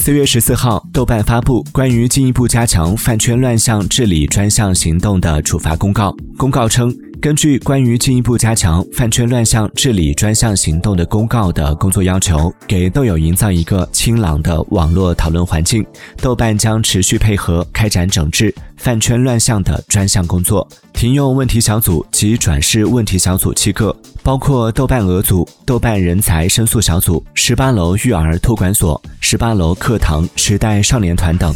四月十四号，豆瓣发布关于进一步加强饭圈乱象治理专项行动的处罚公告。公告称。根据关于进一步加强饭圈乱象治理专项行动的公告的工作要求，给豆友营造一个清朗的网络讨论环境。豆瓣将持续配合开展整治饭圈乱象的专项工作，停用问题小组及转世问题小组七个，包括豆瓣鹅组、豆瓣人才申诉小组、十八楼育儿托管所、十八楼课堂、时代少年团等。